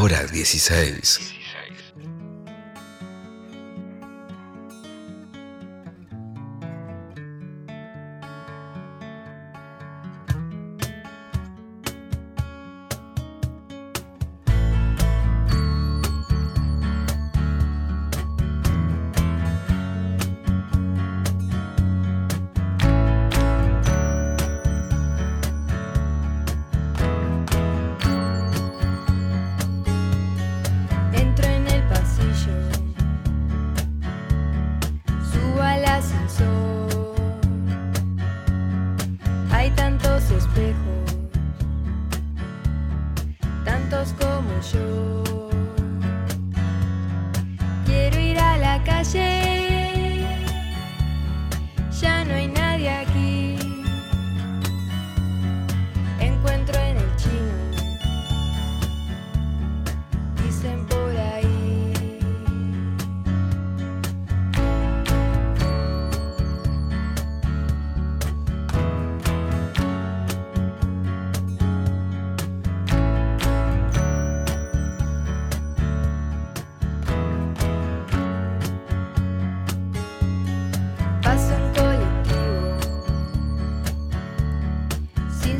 hora 16. Tantos como yo.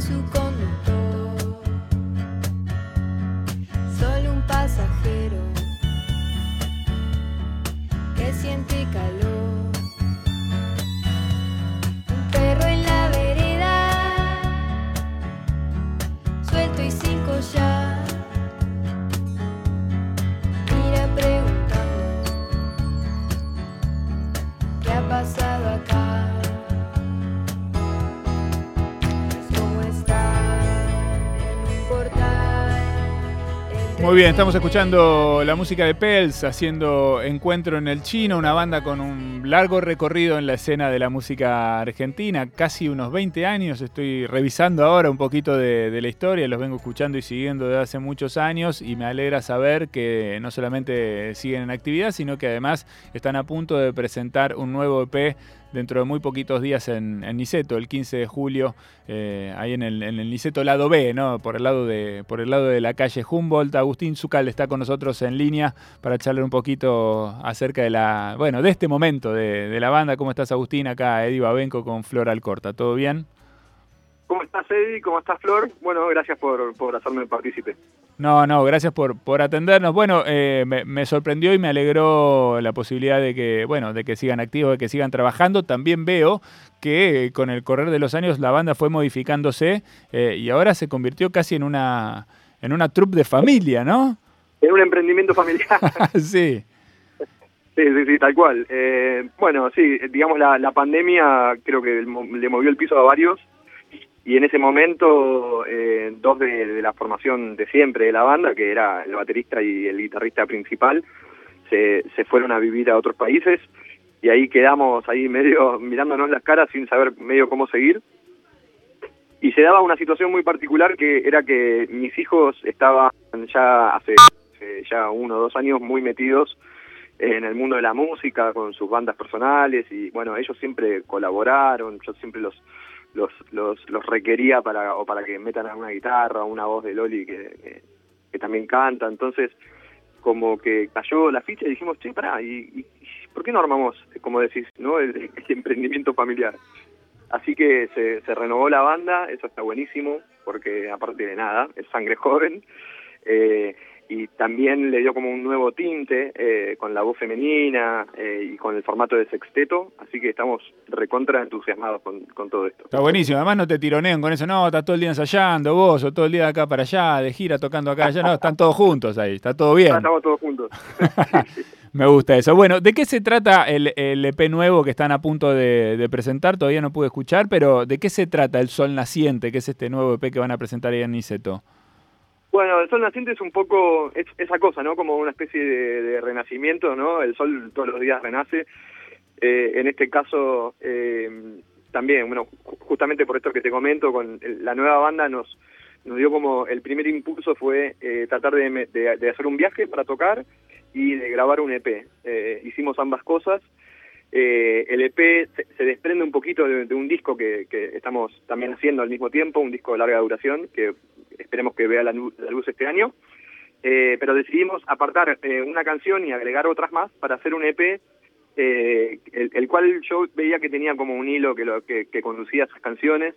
Sin su Muy bien, estamos escuchando la música de Pels haciendo Encuentro en el Chino, una banda con un largo recorrido en la escena de la música argentina, casi unos 20 años. Estoy revisando ahora un poquito de, de la historia, los vengo escuchando y siguiendo desde hace muchos años y me alegra saber que no solamente siguen en actividad, sino que además están a punto de presentar un nuevo EP dentro de muy poquitos días en, en Niceto, el 15 de julio, eh, ahí en el, en el lado B, ¿no? Por el lado de, por el lado de la calle Humboldt. Agustín Zucal está con nosotros en línea para charlar un poquito acerca de la, bueno, de este momento de, de la banda. ¿Cómo estás, Agustín? Acá Eddie Babenco con Flor Alcorta. ¿Todo bien? ¿Cómo estás, Eddie? ¿Cómo estás, Flor? Bueno, gracias por, por hacerme partícipe. No, no, gracias por, por atendernos. Bueno, eh, me, me sorprendió y me alegró la posibilidad de que, bueno, de que sigan activos, de que sigan trabajando. También veo que eh, con el correr de los años la banda fue modificándose eh, y ahora se convirtió casi en una, en una troupe de familia, ¿no? En un emprendimiento familiar. sí. Sí, sí, sí, tal cual. Eh, bueno, sí, digamos la, la pandemia creo que le movió el piso a varios y en ese momento eh, dos de, la formación de siempre de la banda, que era el baterista y el guitarrista principal, se, se fueron a vivir a otros países y ahí quedamos ahí medio mirándonos las caras sin saber medio cómo seguir. Y se daba una situación muy particular que era que mis hijos estaban ya hace, hace ya uno o dos años muy metidos en el mundo de la música con sus bandas personales y bueno ellos siempre colaboraron yo siempre los los los, los requería para o para que metan alguna guitarra una voz de Loli que, que, también canta. Entonces como que cayó la ficha y dijimos che pará y, y por qué no armamos como decís no el, el emprendimiento familiar así que se, se renovó la banda eso está buenísimo porque aparte de nada es sangre joven eh, y también le dio como un nuevo tinte eh, con la voz femenina eh, y con el formato de sexteto, así que estamos recontra entusiasmados con, con todo esto. Está buenísimo. Además no te tironean con eso. No, estás todo el día ensayando vos o todo el día de acá para allá, de gira tocando acá allá. No, están todos juntos ahí. Está todo bien. Ah, estamos todos juntos. Me gusta eso. Bueno, ¿de qué se trata el, el EP nuevo que están a punto de, de presentar? Todavía no pude escuchar, pero ¿de qué se trata el Sol Naciente, que es este nuevo EP que van a presentar ahí en Niceto? Bueno, el sol naciente es un poco es, esa cosa, ¿no? Como una especie de, renacimiento, ¿no? El sol todos los días renace. Eh, en este caso, eh, también, bueno, ju- justamente por esto que te comento, con la nueva banda nos, nos dio como el primer impulso fue eh, tratar de, de- de hacer un viaje para tocar y de grabar un EP. Eh, hicimos ambas cosas. Eh, el EP se, se desprende un poquito de un disco que, que estamos también haciendo al mismo tiempo, un disco de larga duración que esperemos que vea la, la luz este año. eh, pero decidimos apartar eh, una canción y agregar otras más para hacer un EP, eh, el, cual yo veía que tenía como un hilo que, lo, que, conducía esas canciones,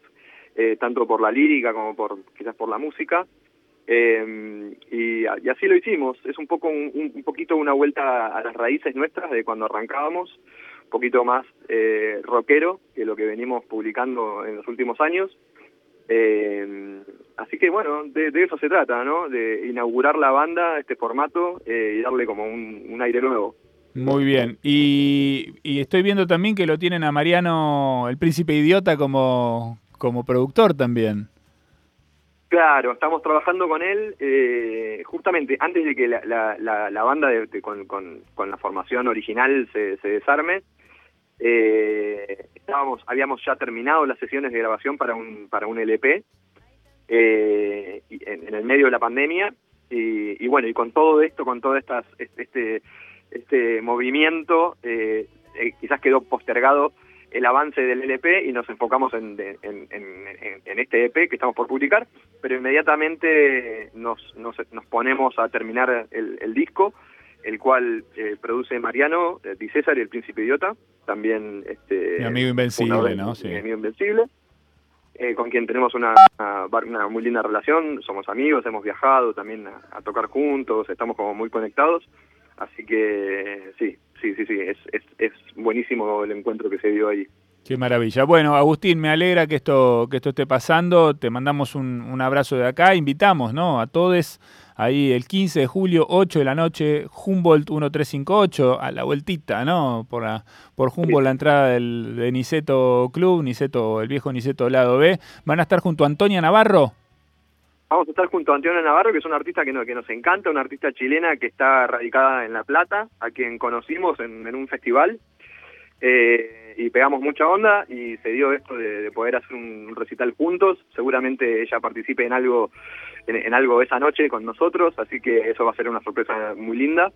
eh, tanto por la lírica como por quizás por la música. Eh, y, y, así lo hicimos. Es un poco un, un, poquito una vuelta a las raíces nuestras de cuando arrancábamos, un poquito más rockero que lo que venimos publicando en los últimos años. Eh, así que bueno, de, de, eso se trata, ¿no? De inaugurar la banda, este formato eh, y darle como un, un, aire nuevo. Muy bien. Y, y, estoy viendo también que lo tienen a Mariano, el príncipe idiota, como, como productor también. Claro, estamos trabajando con él eh, justamente antes de que la, la, la, la banda de, de, con, con, con, la formación original se, se desarme. Eh, estábamos, habíamos ya terminado las sesiones de grabación para un para un LP eh, en, el medio de la pandemia y, y, bueno y con todo esto, con todo estas este este movimiento eh, eh, quizás quedó postergado el avance del LP y nos enfocamos en, en, en, en, este EP que estamos por publicar, pero inmediatamente nos, nos, nos ponemos a terminar el, el disco, el cual eh, produce Mariano eh, Di César y el Príncipe Idiota, también este mi amigo invencible, ¿no? Sí. Mi amigo invencible, eh, con quien tenemos una, una, una, muy linda relación, somos amigos, hemos viajado también a, a tocar juntos, estamos como muy conectados, así que sí, sí, sí, sí, es, es, es buenísimo el encuentro que se dio ahí. Qué maravilla. Bueno, Agustín, me alegra que esto, que esto esté pasando. Te mandamos un, un abrazo de acá. Invitamos ¿no? a todos ahí el 15 de julio, 8 de la noche, Humboldt 1358, a la vueltita, ¿no? Por, la, por Humboldt, la entrada del, de Niceto Club, Niceto, el viejo Niceto lado B. ¿Van a estar junto a Antonia Navarro? Vamos a estar junto a Antonio Navarro, que es una artista que, no, que nos encanta, una artista chilena que está radicada en La Plata, a quien conocimos en, en un festival. Eh, y pegamos mucha onda y se dio esto de, de poder hacer un, un, recital juntos. Seguramente ella participe en algo en, en, algo esa noche con nosotros, así que eso va a ser una sorpresa muy linda.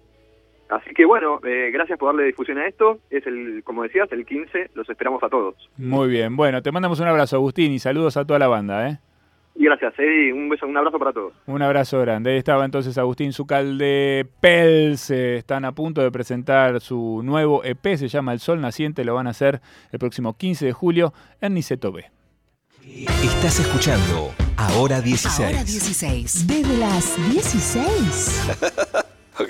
Así que bueno, eh, gracias por darle difusión a esto. Es el, como decías, el 15. Los esperamos a todos. Muy bien. Bueno, te mandamos un abrazo, Agustín, y saludos a toda la banda, ¿eh? Y gracias, Eddie. Un beso, un abrazo para todos. Un abrazo grande. Ahí estaba entonces Agustín Zucalde Pels. Están a punto de presentar su nuevo EP, se llama El Sol Naciente. Lo van a hacer el próximo 15 de julio en Niceto B. Estás escuchando Ahora 16. Ahora 16. Desde las 16. ok.